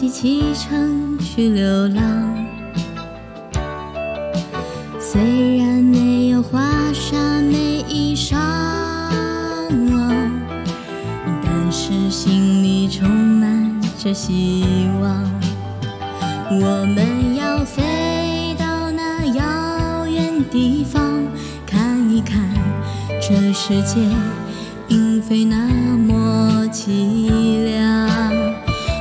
一起启程去流浪，虽然没有华厦美衣裳，但是心里充满着希望。我们要飞到那遥远地方，看一看这世界并非那么凄凉。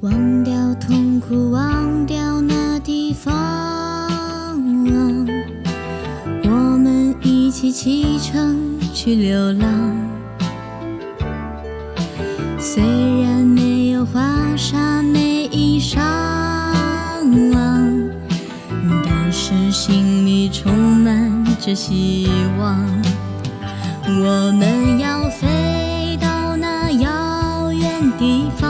忘掉痛苦，忘掉那地方，我们一起启程去流浪。虽然没有华厦美衣裳，但是心里充满着希望。我们要飞到那遥远地方。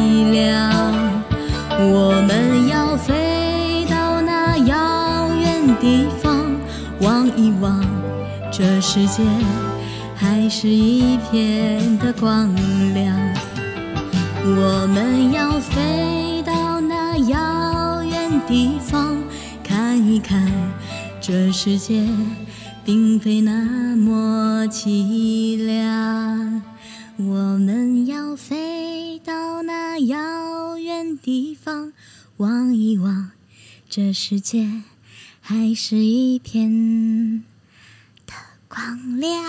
望一望，这世界还是一片的光亮。我们要飞到那遥远地方，看一看，这世界并非那么凄凉。我们要飞到那遥远地方，望一望，这世界还是一片的光亮。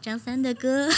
张三的歌。